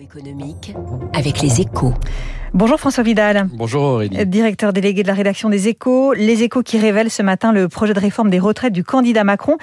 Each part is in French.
Économique avec les échos. Bonjour François Vidal. Bonjour Aurélie. Directeur délégué de la rédaction des échos. Les échos qui révèlent ce matin le projet de réforme des retraites du candidat Macron.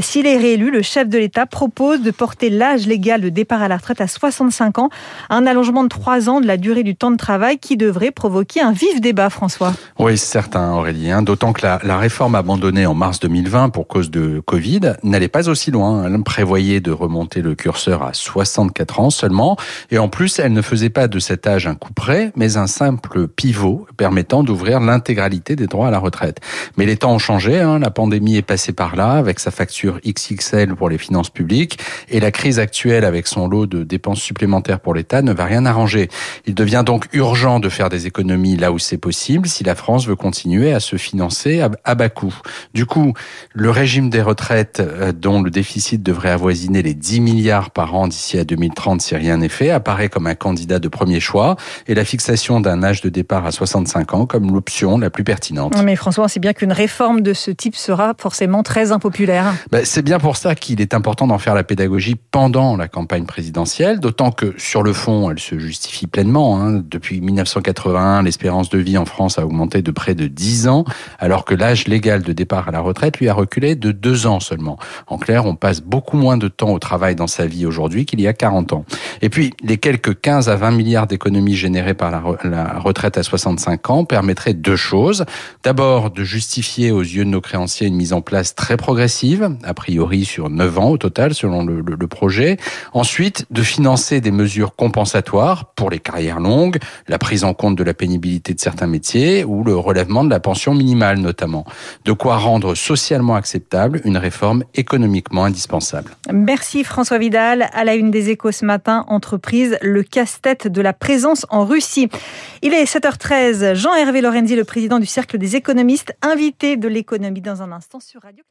S'il est réélu, le chef de l'État propose de porter l'âge légal de départ à la retraite à 65 ans. Un allongement de 3 ans de la durée du temps de travail qui devrait provoquer un vif débat, François. Oui, c'est certain Aurélie. Hein. D'autant que la, la, réforme abandonnée en mars 2020 pour cause de Covid n'allait pas aussi loin. Elle prévoyait de remonter le curseur à 64 ans seulement. Et en plus, elle ne faisait pas de cet âge un coup près, mais un simple pivot permettant d'ouvrir l'intégralité des droits à la retraite. Mais les temps ont changé, hein. la pandémie est passée par là avec sa facture XXL pour les finances publiques et la crise actuelle avec son lot de dépenses supplémentaires pour l'État ne va rien arranger. Il devient donc urgent de faire des économies là où c'est possible si la France veut continuer à se financer à bas coût. Du coup, le régime des retraites euh, dont le déficit devrait avoisiner les 10 milliards par an d'ici à 2030 si rien n'est apparaît comme un candidat de premier choix et la fixation d'un âge de départ à 65 ans comme l'option la plus pertinente. Mais François, c'est bien qu'une réforme de ce type sera forcément très impopulaire. Ben, c'est bien pour ça qu'il est important d'en faire la pédagogie pendant la campagne présidentielle, d'autant que sur le fond, elle se justifie pleinement. Hein. Depuis 1981, l'espérance de vie en France a augmenté de près de 10 ans, alors que l'âge légal de départ à la retraite lui a reculé de 2 ans seulement. En clair, on passe beaucoup moins de temps au travail dans sa vie aujourd'hui qu'il y a 40 ans. Et puis, les quelques 15 à 20 milliards d'économies générées par la, retraite à 65 ans permettraient deux choses. D'abord, de justifier aux yeux de nos créanciers une mise en place très progressive, a priori sur 9 ans au total, selon le, le, le projet. Ensuite, de financer des mesures compensatoires pour les carrières longues, la prise en compte de la pénibilité de certains métiers ou le relèvement de la pension minimale notamment. De quoi rendre socialement acceptable une réforme économiquement indispensable. Merci François Vidal. À la une des échos ce matin, entreprise, le casse-tête de la présence en Russie. Il est 7h13. Jean-Hervé Lorenzi, le président du Cercle des économistes, invité de l'économie dans un instant sur Radio